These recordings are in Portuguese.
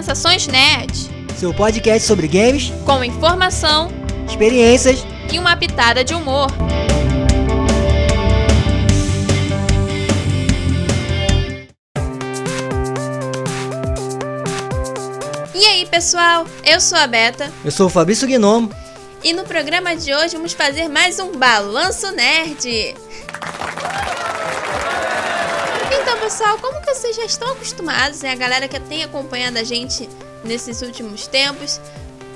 Sensações Nerd. Seu podcast sobre games, com informação, experiências e uma pitada de humor. E aí, pessoal? Eu sou a Beta. Eu sou o Fabrício Gnomo. E no programa de hoje vamos fazer mais um Balanço Nerd. Então, pessoal, como que vocês já estão acostumados, né? A galera que tem acompanhado a gente nesses últimos tempos,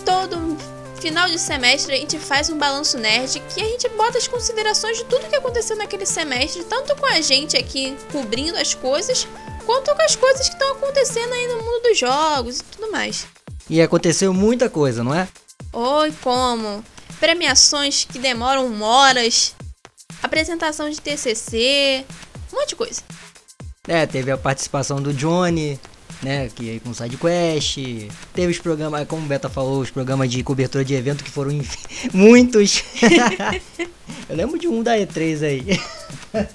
todo final de semestre a gente faz um balanço nerd que a gente bota as considerações de tudo que aconteceu naquele semestre, tanto com a gente aqui cobrindo as coisas, quanto com as coisas que estão acontecendo aí no mundo dos jogos e tudo mais. E aconteceu muita coisa, não é? Oi, como? Premiações que demoram horas, apresentação de TCC, um monte de coisa. É, teve a participação do Johnny, né, que aí com SideQuest, teve os programas, como o Beta falou, os programas de cobertura de evento que foram muitos. Eu lembro de um da E3 aí.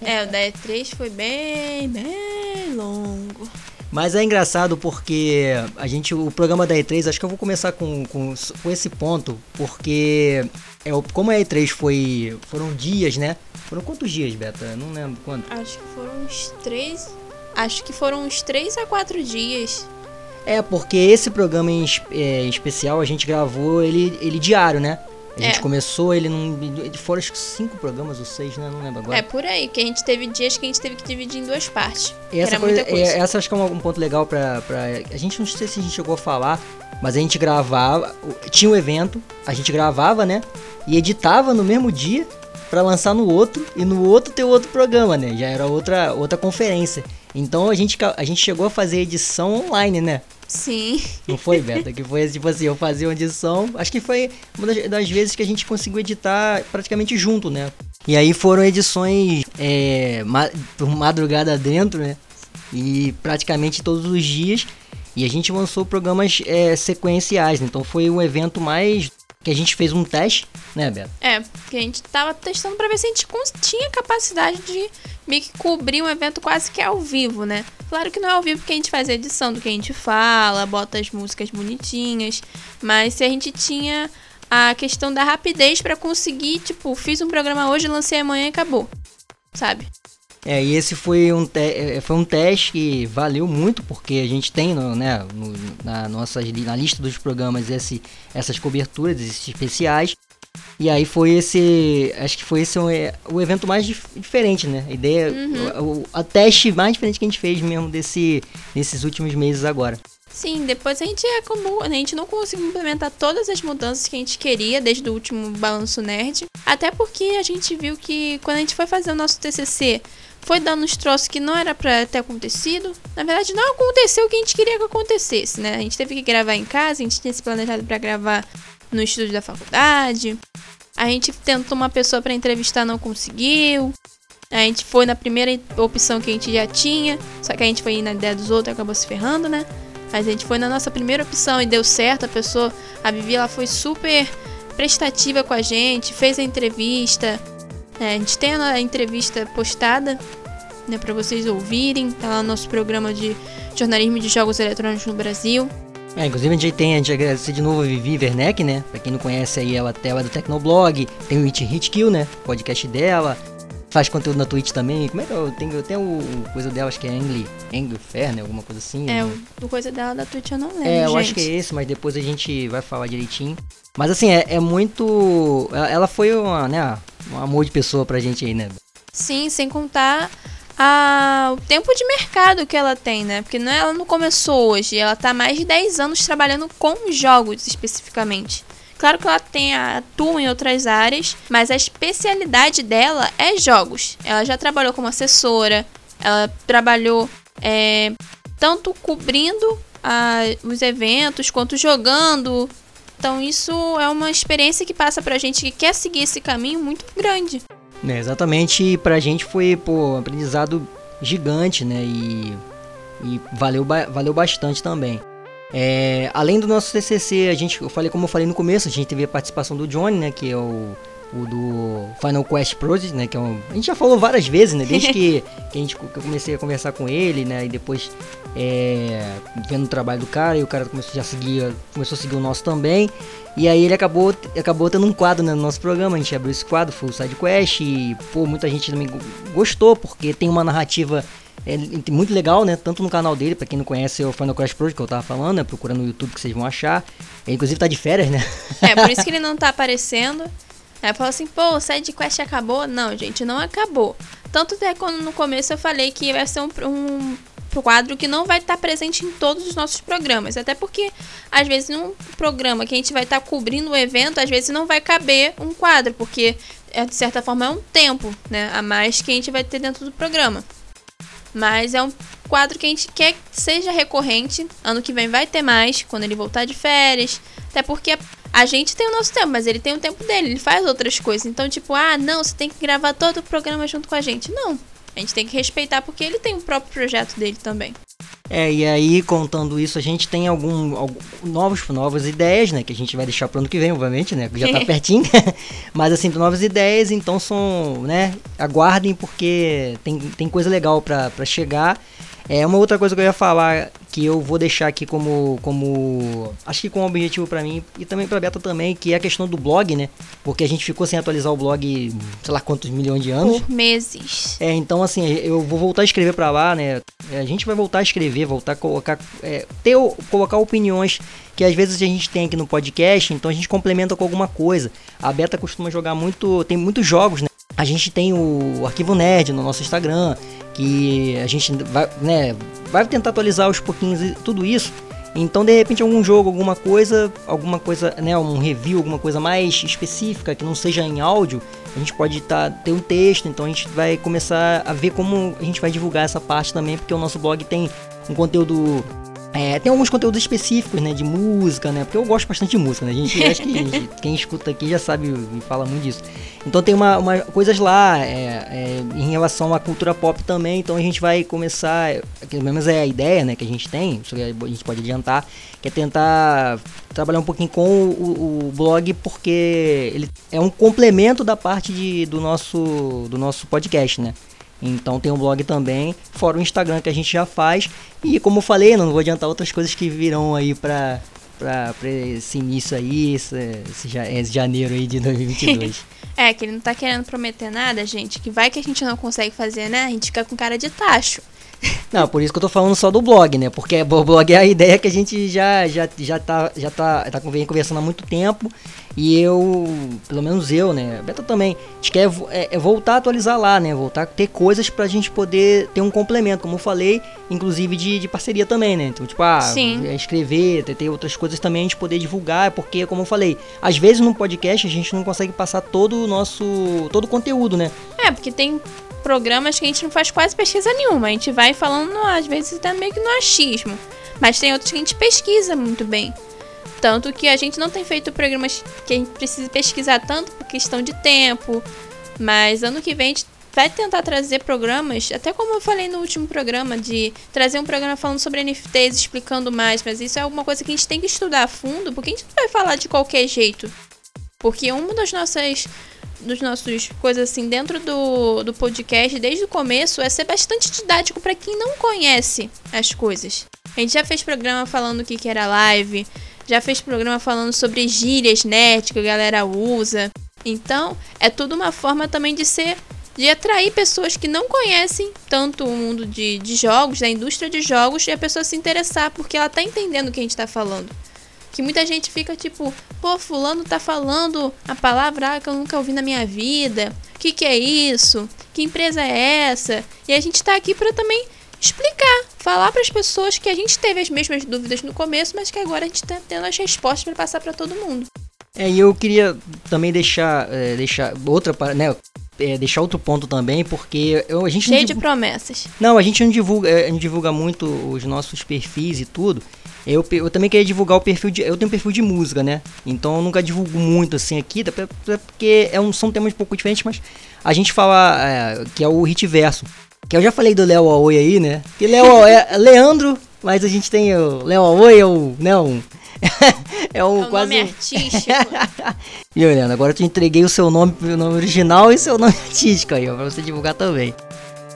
É, o da E3 foi bem, bem longo. Mas é engraçado porque a gente, o programa da E3, acho que eu vou começar com, com, com esse ponto, porque é, como a E3 foi, foram dias, né? Foram quantos dias, Beta? Não lembro quanto. Acho que foram uns três Acho que foram uns 3 a 4 dias. É, porque esse programa em, é, especial a gente gravou ele, ele diário, né? A gente é. começou ele num. Foram acho que cinco programas ou seis, né? Não lembro agora. É por aí, que a gente teve dias que a gente teve que dividir em duas partes. essa, coisa, coisa. É, essa acho que é um, um, ponto legal pra, pra. A gente não sei se a gente chegou a falar, mas a gente gravava. Tinha um evento, a gente gravava, né? E editava no mesmo dia para lançar no outro e no outro ter outro programa, né? Já era outra, outra conferência. Então a gente, a gente chegou a fazer edição online, né? Sim. Não foi, Beta? Que foi tipo assim, eu fazia uma edição. Acho que foi uma das, das, vezes que a gente conseguiu editar praticamente junto, né? E aí foram edições é, ma madrugada dentro, né? E praticamente todos os dias. E a gente lançou programas é, sequenciais, né? Então foi um evento mais que a gente fez um teste, né, Beto? É, porque a gente tava testando para ver se a gente tinha capacidade de meio que cobrir um evento quase que ao vivo, né? Claro que não é ao vivo porque a gente faz a edição do que a gente fala, bota as músicas bonitinhas, mas se a gente tinha a questão da rapidez para conseguir, tipo, fiz um programa hoje, lancei amanhã e acabou. Sabe? É, e esse foi um, é, foi um teste que valeu muito, porque a gente tem no, né, no, na, nossa, na lista dos programas esse, essas coberturas, esses especiais. E aí foi esse. Acho que foi esse o, o evento mais dif diferente, né? A ideia. Uhum. O, a teste mais diferente que a gente fez mesmo desse, nesses últimos meses agora. Sim, depois a gente acabou, a gente não conseguiu implementar todas as mudanças que a gente queria desde o último balanço nerd, até porque a gente viu que quando a gente foi fazer o nosso TCC, foi dando uns troços que não era para ter acontecido. Na verdade, não aconteceu o que a gente queria que acontecesse, né? A gente teve que gravar em casa, a gente tinha se planejado para gravar no estúdio da faculdade. A gente tentou uma pessoa para entrevistar, não conseguiu. A gente foi na primeira opção que a gente já tinha, só que a gente foi na ideia dos outros e acabou se ferrando, né? Mas a gente foi na nossa primeira opção e deu certo. A pessoa, a Vivi, ela foi super prestativa com a gente, fez a entrevista. É, a gente tem a entrevista postada, né, para vocês ouvirem. Tá lá no nosso programa de jornalismo de jogos eletrônicos no Brasil. É, inclusive a gente tem, a gente agradecer de novo a Vivi Werneck, né? Pra quem não conhece aí, ela, ela é do Tecnoblog, tem o Hit Hit Kill, né? Podcast dela. Faz conteúdo na Twitch também. Como é que eu tenho, eu tenho o coisa dela, acho que é Angry, Angry Fair, né? Alguma coisa assim. É, né? o coisa dela da Twitch eu não lembro. É, eu gente. acho que é esse, mas depois a gente vai falar direitinho. Mas assim, é, é muito. Ela foi uma, né, um amor de pessoa pra gente aí, né? Sim, sem contar a, o tempo de mercado que ela tem, né? Porque não, é, ela não começou hoje, ela tá há mais de 10 anos trabalhando com jogos especificamente. Claro que ela tem atua em outras áreas, mas a especialidade dela é jogos. Ela já trabalhou como assessora, ela trabalhou é, tanto cobrindo a, os eventos quanto jogando. Então isso é uma experiência que passa pra gente que quer seguir esse caminho muito grande. É, exatamente, pra gente foi pô, um aprendizado gigante, né? E, e valeu, valeu bastante também. É, além do nosso TCC, a gente, eu falei como eu falei no começo, a gente teve a participação do Johnny, né, que é o o do Final Quest Project, né? Que é um, a gente já falou várias vezes, né? Desde que, que, a gente, que eu comecei a conversar com ele, né? E depois é, vendo o trabalho do cara, e o cara começou já a seguir, começou a seguir o nosso também. E aí ele acabou, acabou tendo um quadro né, no nosso programa, a gente abriu esse quadro, foi o Side Quest, e pô, muita gente também gostou, porque tem uma narrativa é, muito legal, né? Tanto no canal dele, para quem não conhece, é o Final Crash Project que eu tava falando, né? Procura no YouTube que vocês vão achar. Ele, inclusive tá de férias, né? É, por isso que ele não tá aparecendo. Aí falou assim, pô, o side quest acabou? Não, gente, não acabou. Tanto até quando no começo eu falei que vai ser um, um quadro que não vai estar presente em todos os nossos programas. Até porque, às vezes, num programa que a gente vai estar cobrindo o evento, às vezes não vai caber um quadro, porque, é, de certa forma, é um tempo né, a mais que a gente vai ter dentro do programa. Mas é um quadro que a gente quer que seja recorrente. Ano que vem vai ter mais, quando ele voltar de férias. Até porque a gente tem o nosso tempo, mas ele tem o tempo dele, ele faz outras coisas. Então, tipo, ah, não, você tem que gravar todo o programa junto com a gente. Não. A gente tem que respeitar porque ele tem o próprio projeto dele também. É, e aí, contando isso, a gente tem algum, algum novos, novas ideias, né? Que a gente vai deixar pro ano que vem, obviamente, né? Que já tá pertinho. Mas, assim, novas ideias, então são, né? Aguardem, porque tem, tem coisa legal para chegar. É uma outra coisa que eu ia falar que eu vou deixar aqui como como acho que como objetivo para mim e também para Beta também, que é a questão do blog, né? Porque a gente ficou sem atualizar o blog, sei lá quantos milhões de anos. Por meses. É, então assim, eu vou voltar a escrever para lá, né? A gente vai voltar a escrever, voltar a colocar é, ter colocar opiniões que às vezes a gente tem aqui no podcast, então a gente complementa com alguma coisa. A Beta costuma jogar muito, tem muitos jogos, né? A gente tem o Arquivo Nerd no nosso Instagram, que a gente vai, né, vai tentar atualizar aos pouquinhos tudo isso. Então, de repente, algum jogo, alguma coisa, alguma coisa, né, um review, alguma coisa mais específica que não seja em áudio, a gente pode tá, ter um texto. Então, a gente vai começar a ver como a gente vai divulgar essa parte também, porque o nosso blog tem um conteúdo é, tem alguns conteúdos específicos, né, de música, né, porque eu gosto bastante de música, né, a gente, acho que gente, quem escuta aqui já sabe e fala muito disso. Então tem uma, uma coisas lá é, é, em relação à cultura pop também, então a gente vai começar, pelo menos é a ideia, né, que a gente tem, isso a gente pode adiantar, que é tentar trabalhar um pouquinho com o, o blog, porque ele é um complemento da parte de, do, nosso, do nosso podcast, né. Então tem um blog também, fora o Instagram que a gente já faz. E como eu falei, não vou adiantar outras coisas que virão aí pra, pra, pra esse início aí, esse, esse, esse janeiro aí de 2022. é, que ele não tá querendo prometer nada, gente, que vai que a gente não consegue fazer, né? A gente fica com cara de tacho. Não, por isso que eu tô falando só do blog, né? Porque o blog é a ideia que a gente já, já, já, tá, já tá, tá conversando há muito tempo. E eu, pelo menos eu, né? A Beta também, a gente quer é, é voltar a atualizar lá, né? Voltar a ter coisas pra gente poder ter um complemento, como eu falei, inclusive de, de parceria também, né? Então, tipo, ah, Sim. É escrever, ter, ter outras coisas também a gente poder divulgar, porque, como eu falei, às vezes no podcast a gente não consegue passar todo o nosso. todo o conteúdo, né? É, porque tem programas que a gente não faz quase pesquisa nenhuma. A gente vai falando, às vezes, até meio que no achismo. Mas tem outros que a gente pesquisa muito bem. Tanto que a gente não tem feito programas que a gente precisa pesquisar tanto por questão de tempo. Mas ano que vem a gente vai tentar trazer programas, até como eu falei no último programa, de trazer um programa falando sobre NFTs, explicando mais. Mas isso é alguma coisa que a gente tem que estudar a fundo, porque a gente não vai falar de qualquer jeito. Porque uma das nossas dos nossos coisas assim dentro do, do podcast desde o começo é ser bastante didático para quem não conhece as coisas. A gente já fez programa falando o que, que era live, já fez programa falando sobre gírias net que a galera usa. Então, é tudo uma forma também de ser de atrair pessoas que não conhecem tanto o mundo de, de jogos, da indústria de jogos, e a pessoa se interessar porque ela tá entendendo o que a gente tá falando. Que muita gente fica tipo, pô, fulano tá falando a palavra que eu nunca ouvi na minha vida. O que, que é isso? Que empresa é essa? E a gente tá aqui para também explicar, falar para as pessoas que a gente teve as mesmas dúvidas no começo, mas que agora a gente tá tendo as respostas para passar para todo mundo. É, e eu queria também deixar, é, deixar outra, né, é, deixar outro ponto também, porque eu, a gente cheio de promessas. Não, a gente não divulga, é, não divulga muito os nossos perfis e tudo. Eu, eu também queria divulgar o perfil de. Eu tenho um perfil de música, né? Então eu nunca divulgo muito assim aqui, porque é um, são temas um pouco diferentes, mas a gente fala é, que é o hit verso. Que eu já falei do Léo Aoi aí, né? Que Léo é Leandro, mas a gente tem o Léo Aoi, o. Né, um, é um É o quase. nome artístico. E Helena, agora eu te entreguei o seu nome, o nome original e seu nome artístico aí, ó, pra você divulgar também.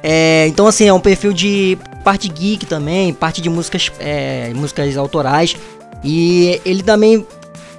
É, então assim, é um perfil de parte geek também, parte de músicas, é, músicas autorais. E ele também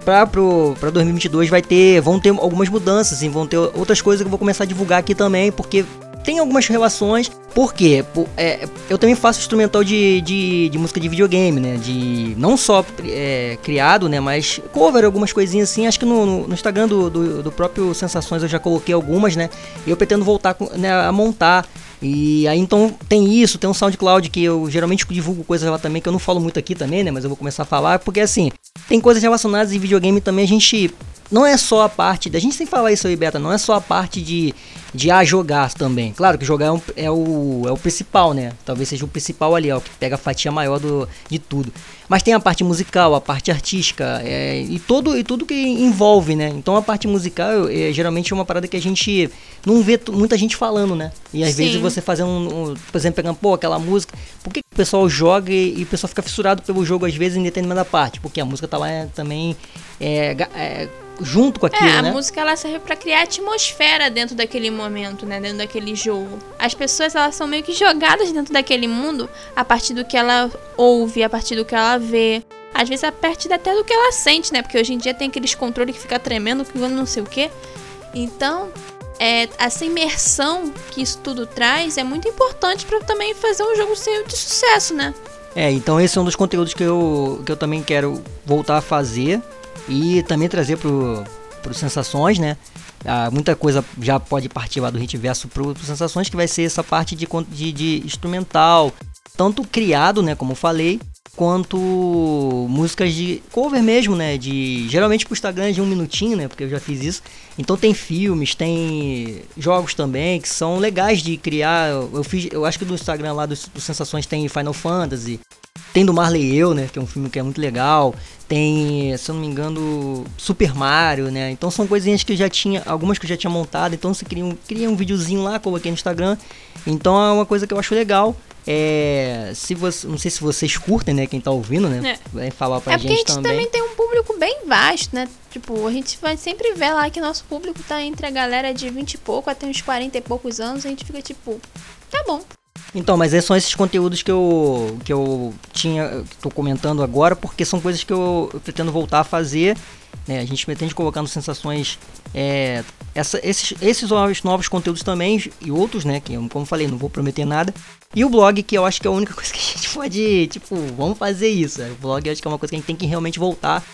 para 2022 vai ter, vão ter algumas mudanças, assim, vão ter outras coisas que eu vou começar a divulgar aqui também, porque tem algumas relações. Por quê? Por- é, eu também faço instrumental de, de, de música de videogame, né? De não só é, criado, né? Mas cover, algumas coisinhas assim. Acho que no, no- Instagram do, do, do próprio Sensações eu já coloquei algumas, né? E eu pretendo voltar né, a montar. E aí então tem isso, tem um SoundCloud que eu geralmente divulgo coisas lá também, que eu não falo muito aqui também, né? Mas eu vou começar a falar, porque assim, tem coisas relacionadas em videogame também, a gente. Não é só a parte. da gente sem falar isso aí, Beta, não é só a parte de, de ah, jogar também. Claro que jogar é, um- é o, é o principal, né? Talvez seja o principal ali, o que pega a fatia maior do, de tudo. Mas tem a parte musical, a parte artística é, e, todo, e tudo que envolve, né? Então a parte musical é, geralmente é uma parada que a gente não vê muita gente falando, né? E às Sim. vezes você fazendo, um, um- por exemplo, pegando, pô, aquela música. Por que, que o pessoal joga e, e o pessoal fica fissurado pelo jogo às vezes em determinada parte? Porque a música tá lá é, também é, é, junto com aquilo, É, a né? música ela serve pra criar atmosfera dentro daquele momento, né? Dentro daquele jogo. As pessoas elas são meio que jogadas dentro daquele mundo a partir do que ela ouve, a partir do que ela vê. Às vezes a partir até do que ela sente, né? Porque hoje em dia tem aqueles controles que fica tremendo, que não sei o quê. Então, é, essa imersão que isso tudo traz é muito importante pra também fazer um jogo ser de sucesso, né? É, então esse é um dos conteúdos que eu, que eu também quero voltar a fazer e também trazer pro, pro Sensações, né? Ah, muita coisa já pode partir lá do Hitverso pro, pro Sensações, que vai ser essa parte de, de, de instrumental, tanto criado, né, como falei, quanto músicas de cover mesmo, né, de geralmente pro Instagram é de um minutinho, né, porque eu já fiz isso. Então tem filmes, tem jogos também que são legais de criar. Eu, fiz, eu acho que do Instagram lá dos, dos Sensações tem Final Fantasy, tem do Marley e Eu, né? Que é um filme que é muito legal. Tem, se eu não me engano, Super Mario, né? Então são coisinhas que eu já tinha, algumas que eu já tinha montado. Então você cria um, cria um videozinho lá, coloquei no Instagram. Então é uma coisa que eu acho legal. É, se você, não sei se vocês curtem, né? Quem tá ouvindo, né? Vai falar pra é porque a gente gente também. tem um público bem vasto, né? Tipo, a gente vai sempre ver lá que nosso público tá entre a galera de 20 e pouco até uns 40 e poucos anos. A gente fica tipo, tá bom. Então, mas esses são esses conteúdos que eu, que eu tinha, que tô comentando agora, porque são coisas que eu, pretendo voltar a fazer. Né? A gente pretende colocar no Sensações é, essa, esses, esses novos, novos conteúdos também e outros, né? Que, como falei, não vou prometer nada. E o blog, que eu acho que é a única coisa que a gente pode, tipo, vamos fazer isso. O blog eu acho que é uma coisa que a gente tem que realmente voltar,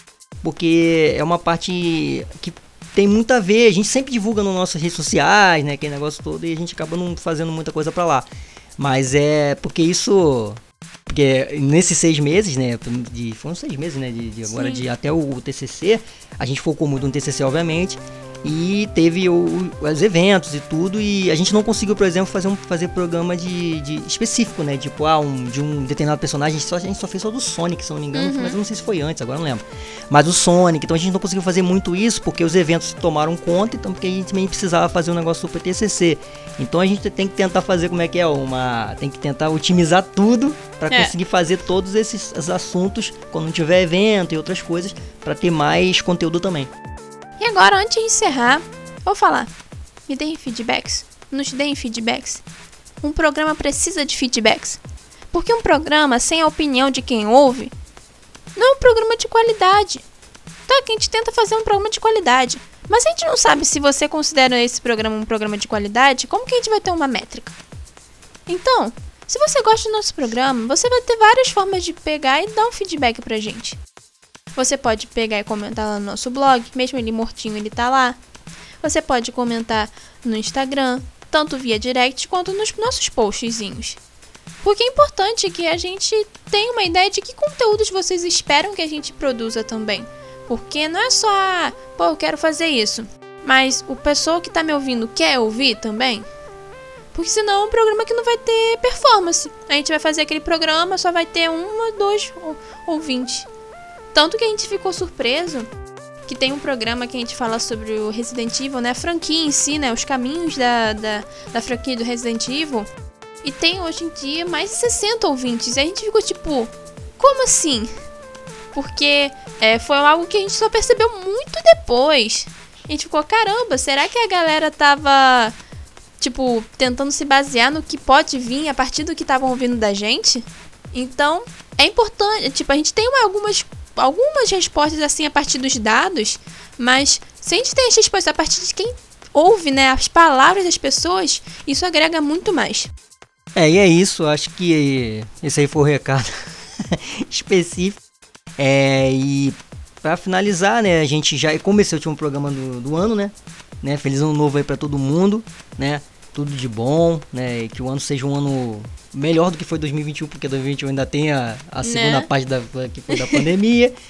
porque é uma parte que tem muito a ver. A gente sempre divulga nas nossas redes sociais, né? Aquele negócio todo, e a gente acaba não fazendo muita coisa pra lá. Mas é porque isso. Porque nesses seis meses, né? De, foram seis meses, né? De, de agora Sim. de até o TCC. A gente focou muito no TCC, obviamente. E teve o, os eventos e tudo. E a gente não conseguiu, por exemplo, fazer um fazer programa de, de específico, né? Tipo, ah, um, de um determinado personagem. A gente, só, a gente só fez só do Sonic, se não me engano. Uhum. Mas eu não sei se foi antes, agora não lembro. Mas o Sonic. Então a gente não conseguiu fazer muito isso porque os eventos tomaram conta. Então porque a gente também precisava fazer um negócio super TCC. Então a gente tem que tentar fazer como é que é uma, tem que tentar otimizar tudo para É. conseguir fazer todos esses, assuntos quando tiver evento e outras coisas para ter mais conteúdo também. E agora, antes de encerrar, vou falar. Me deem feedbacks. Nos deem feedbacks. Um programa precisa de feedbacks. Porque um programa sem a opinião de quem ouve não é um programa de qualidade. Tá, que a gente tenta fazer um programa de qualidade. Mas a gente não sabe se você considera esse programa um programa de qualidade, como que a gente vai ter uma métrica? Então, se você gosta do nosso programa, você vai ter várias formas de pegar e dar um feedback pra gente. Você pode pegar e comentar lá no nosso blog, mesmo ele mortinho, ele tá lá. Você pode comentar no Instagram, tanto via direct quanto nos nossos postzinhos. Porque é importante que a gente tenha uma ideia de que conteúdos vocês esperam que a gente produza também. Porque não é só, ah, pô, eu quero fazer isso. Mas o pessoal que tá me ouvindo quer ouvir também? Porque senão é um programa que não vai ter performance. A gente vai fazer aquele programa, só vai ter um ou ou- ouvintes. Tanto que a gente ficou surpreso que tem um programa que a gente fala sobre o Resident Evil, né? A franquia em si, né? Os caminhos da, da, da franquia do Resident Evil. E tem hoje em dia mais de 60 ouvintes. E a gente ficou tipo, como assim? Porque é, foi algo que a gente só percebeu muito depois. A gente ficou, caramba, será que a galera tava, tipo, tentando se basear no que pode vir a partir do que estavam ouvindo da gente? Então, é importante, tipo, a gente tem algumas, algumas respostas assim a partir dos dados, mas se a gente tem as respostas a partir de quem ouve, né, as palavras das pessoas, isso agrega muito mais. É, e é isso, acho que esse aí foi o recado específico. É, e para finalizar, né, a gente já começou o último programa do, do ano, né? né? Feliz ano novo aí para todo mundo, né? Tudo de bom, né? E que o ano seja um ano melhor do que foi 2021, porque 2021 ainda tem a, a segunda né? parte da, que foi da pandemia.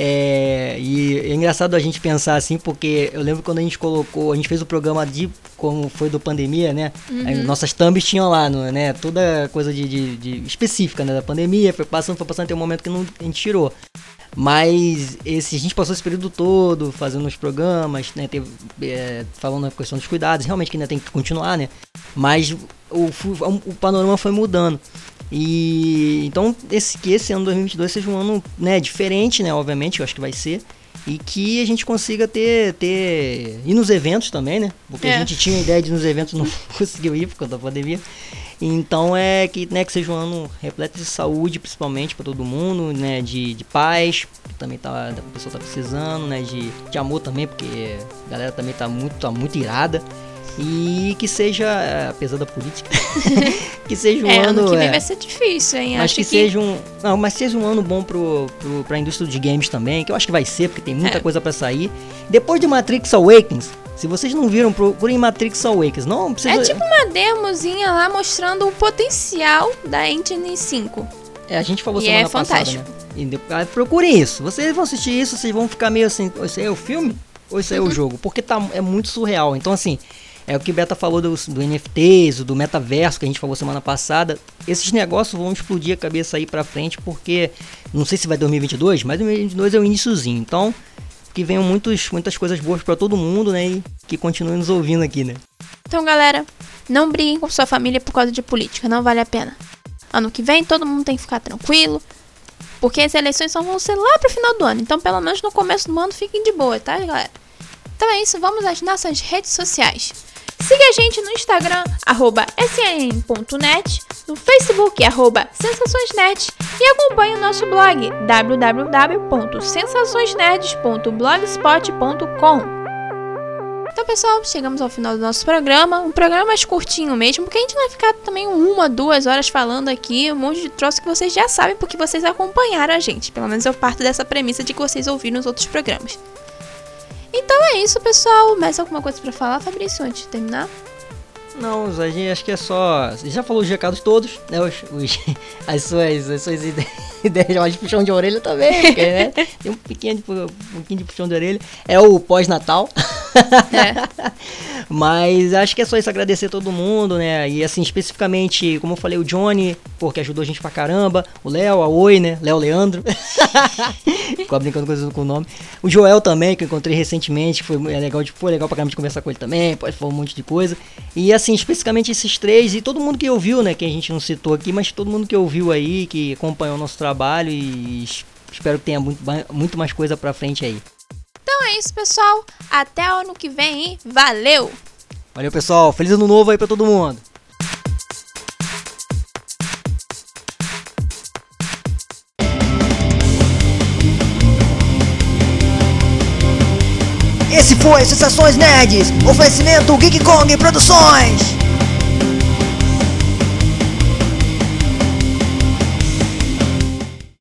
É, e é engraçado a gente pensar assim, porque eu lembro quando a gente colocou, a gente fez o programa de como foi do pandemia, né? Uhum. Nossas thumbs tinham lá, né? Toda coisa de, de, de, específica né? da pandemia, foi passando, foi passando, tem um momento que não, a gente tirou. Mas esse, a gente passou esse período todo fazendo os programas, né? Teve, é, falando a questão dos cuidados, realmente que ainda tem que continuar, né? Mas o, o, o panorama foi mudando. E então esse que esse ano 2022 seja um ano, né, diferente, né, obviamente, eu acho que vai ser e que a gente consiga ter ter ir nos eventos também, né? Porque é. a gente tinha a ideia de ir nos eventos não conseguiu ir por conta da pandemia. Então é que, né, que seja um ano repleto de saúde, principalmente para todo mundo, né, de, de paz, que também tá, a pessoa tá precisando, né, de, de amor também, porque a galera também tá muito, tá muito irada. E que seja, apesar da política, que seja um é, ano. ano que vem é, vai ser difícil, hein? Mas acho que, que, seja um. Não, mas seja um ano bom pro, pro, pra indústria de games também, que eu acho que vai ser, porque tem muita é. coisa para sair. Depois de Matrix Awakens, se vocês não viram, procurem Matrix Awakens. Não precisa... É tipo uma demozinha lá mostrando o potencial da Engine 5. É, a gente falou e semana é passada, né? Ah, procurem isso. Vocês vão assistir isso, vocês vão ficar meio assim, isso aí é o filme? Ou isso aí é o uhum. jogo? Porque tá, é muito surreal. Então, assim, é o que Beta falou do, do NFTs, do metaverso que a gente falou semana passada. Esses negócios vão explodir a cabeça aí pra frente, porque não sei se vai 2022, mas 2022 é o iníciozinho. Então, que venham muitos, muitas coisas boas para todo mundo, né? E que continuem nos ouvindo aqui, né? Então, galera, não briguem com sua família por causa de política, não vale a pena. Ano que vem todo mundo tem que ficar tranquilo, porque as eleições só vão ser lá pro final do ano. Então, pelo menos no começo do ano, fiquem de boa, tá, galera? Então é isso, vamos às nossas redes sociais. Siga a gente no Instagram, arroba snn.net, no Facebook, arroba sensaçõesnet e acompanhe o nosso blog, www.sensaçõesnerds.blogspot.com. Então, pessoal, chegamos ao final do nosso programa. Um programa mais curtinho mesmo, porque a gente não vai ficar também uma, duas horas falando aqui, um monte de troço que vocês já sabem, porque vocês acompanharam a gente. Pelo menos eu parto dessa premissa de que vocês ouviram os outros programas. Então é isso, pessoal. Mais alguma coisa para falar, Fabrício, antes de terminar? Não, a gente acho que é só. Você já falou os recados todos, né? Os, os as, suas, as suas ideias de puxão de orelha também, porque, né? Tem um pequeno um pouquinho de puxão de orelha. É o pós-natal. É. Mas acho que é só isso, agradecer todo mundo, né? E assim, especificamente, como eu falei, o Johnny, porque ajudou a gente pra caramba. O Léo, a Oi, né? Léo Leandro. Ficou brincando com o nome. O Joel também, que eu encontrei recentemente, foi é legal, foi legal pra caramba de conversar com ele também, falar um monte de coisa. E assim, especificamente esses três, e todo mundo que ouviu, né? Que a gente não citou aqui, mas todo mundo que ouviu aí, que acompanhou o nosso trabalho e espero que tenha muito, muito mais coisa pra frente aí. Então é isso, pessoal. Até o ano que vem, hein? Valeu! Valeu, pessoal. Feliz ano novo aí pra todo mundo. Esse foi Sensações Nerds, oferecimento Geek Kong Produções.